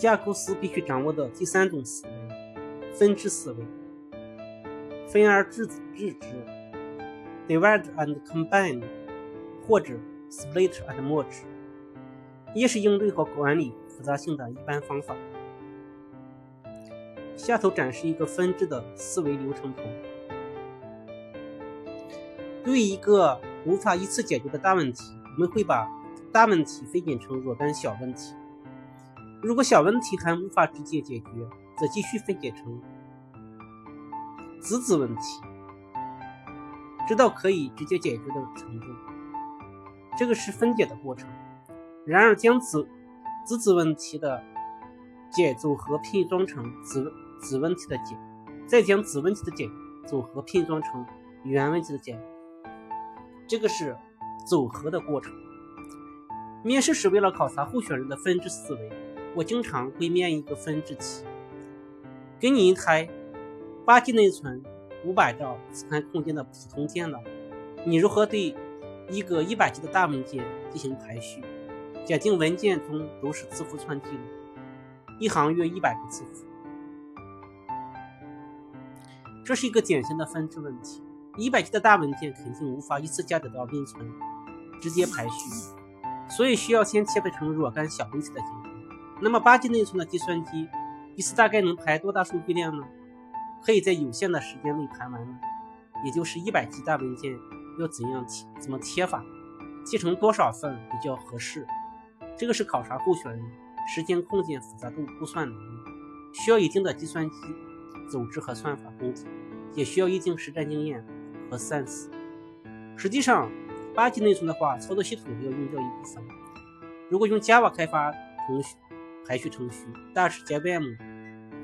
架构师必须掌握的第三种思维——分支思维，分而治之，divide and combine，或者 split and merge，也是应对和管理复杂性的一般方法。下头展示一个分支的思维流程图。对一个无法一次解决的大问题，我们会把大问题分解成若干小问题。如果小问题还无法直接解决，则继续分解成子子问题，直到可以直接解决的程度。这个是分解的过程。然而，将子子子问题的解组合拼装成子子问题的解，再将子问题的解组合拼装成原问题的解，这个是组合的过程。面试是为了考察候选人的分支思维。我经常会面一个分支题，给你一台八 G 内存、五百兆磁盘空间的普通电脑，你如何对一个一百 G 的大文件进行排序？假定文件中都是字符串记录，一行约一百个字符，这是一个典型的分支问题。一百 G 的大文件肯定无法一次加载到内存，直接排序，所以需要先切分成若干小问题的结构。那么八 G 内存的计算机一次大概能排多大数据量呢？可以在有限的时间内排完呢？也就是一百 G 大文件要怎样切？怎么切法？切成多少份比较合适？这个是考察候选人时间、空间复杂度估算能力，需要一定的计算机组织和算法功底，也需要一定实战经验和 sense。实际上，八 G 内存的话，操作系统要用掉一部分。如果用 Java 开发程序。排序程序大致 JVM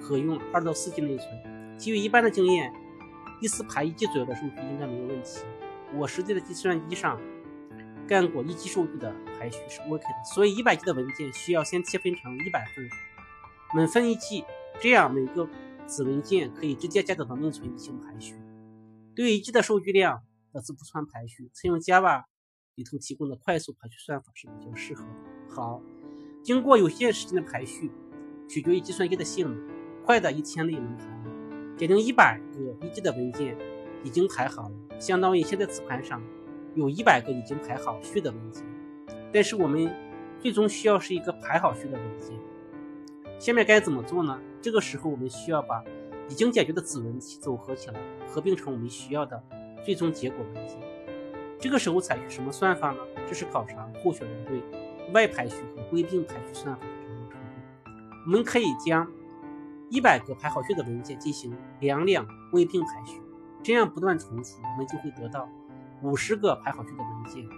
可用二到四 G 内存。基于一般的经验，一次排一 G 左右的数据应该没有问题。我实际的计算机上干过一 G 数据的排序是 OK 的。所以一百 G 的文件需要先切分成一百份，每份一 G，这样每个子文件可以直接加载到内存进行排序。对于一 G 的数据量的字符串排序，采用 Java 里头提供的快速排序算法是比较适合的。好。经过有限时间的排序，取决于计算机的性能，快的一天内能排完。假定一百个一 G 的文件已经排好了，相当于现在磁盘上有一百个已经排好序的文件。但是我们最终需要是一个排好序的文件。下面该怎么做呢？这个时候我们需要把已经解决的子文题组合起来，合并成我们需要的最终结果文件。这个时候采取什么算法呢？这是考察候选人对。外排序和归并排序算法的掌握程度，我们可以将一百个排好序的文件进行两两归并排序，这样不断重复，我们就会得到五十个排好序的文件，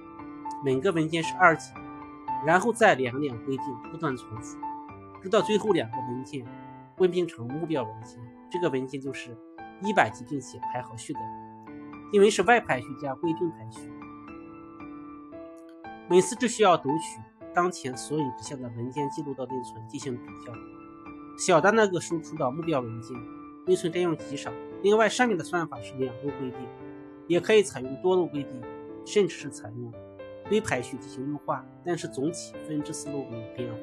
每个文件是二级然后再两两归并，不断重复，直到最后两个文件归并成目标文件，这个文件就是一百级并且排好序的，因为是外排序加归并排序，每次只需要读取。当前索引之下的文件记录到内存进行比较，小的那个输出的目标文件，内存占用极少。另外，上面的算法是两路归并，也可以采用多路归并，甚至是采用堆排序进行优化。但是总体分支思路没有变化。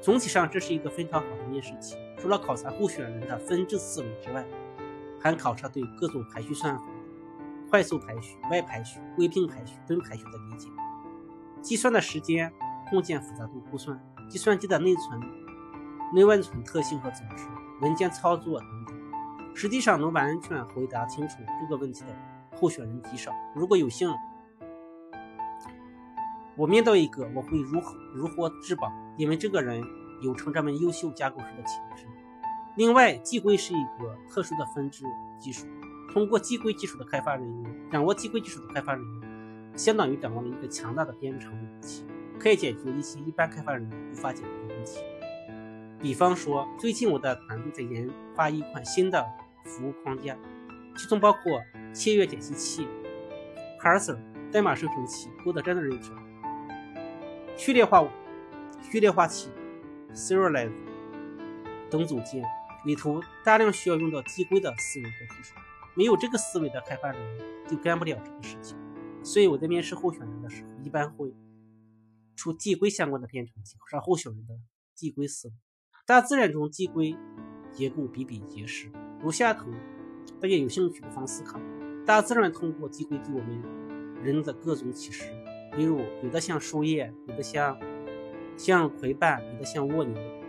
总体上，这是一个非常好的面试题。除了考察候选人的分支思维之外，还考察对各种排序算法、快速排序、外排序、归并排序、蹲排序的理解，计算的时间。空间复杂度估算、计算机的内存、内外存特性和组织、文件操作等等，实际上能完全回答清楚这个问题的候选人极少。如果有幸，我面到一个，我会如何如获至宝，因为这个人有成这门优秀架构师的潜质。另外，寄归是一个特殊的分支技术，通过寄归技术的开发人员掌握寄归技术的开发人员，相当于掌握了一个强大的编程武器。可以解决一些一般开发人无法解决的问题。比方说，最近我的团队在研发一款新的服务框架，其中包括切约解析器、Parser 代码生成器、Code Generator、序列化序列化器、Serialize 等组件，里头大量需要用到递归的思维和技术。没有这个思维的开发人就干不了这个事情。所以我在面试候选人的时候，一般会。出递归相关的编程器，让候选人的递归思路。大自然中递归结构比比皆是。如下图大家有兴趣不妨思考：大自然通过递归给我们人的各种启示，比如有的像树叶，有的像像葵瓣，有的像蜗牛。